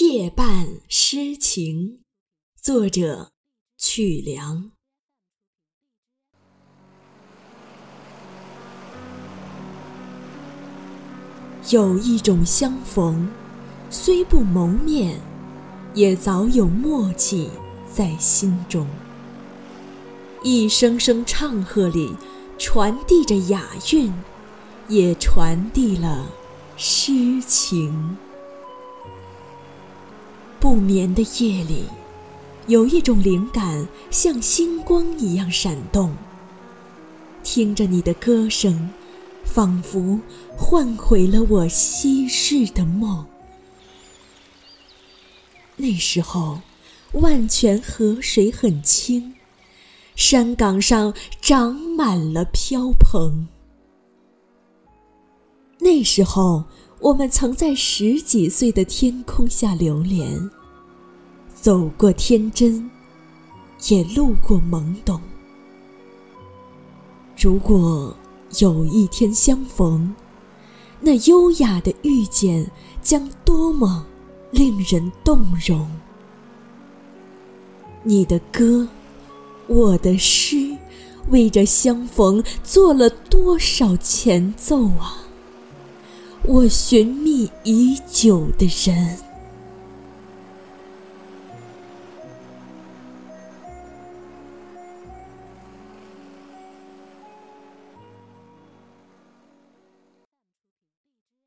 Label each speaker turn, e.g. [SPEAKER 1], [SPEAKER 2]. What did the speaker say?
[SPEAKER 1] 夜半诗情，作者曲梁。有一种相逢，虽不谋面，也早有默契在心中。一声声唱和里，传递着雅韵，也传递了诗情。不眠的夜里，有一种灵感像星光一样闪动。听着你的歌声，仿佛唤回了我昔日的梦。那时候，万泉河水很清，山岗上长满了飘蓬。那时候。我们曾在十几岁的天空下流连，走过天真，也路过懵懂。如果有一天相逢，那优雅的遇见将多么令人动容！你的歌，我的诗，为这相逢做了多少前奏啊！我寻觅已久的人。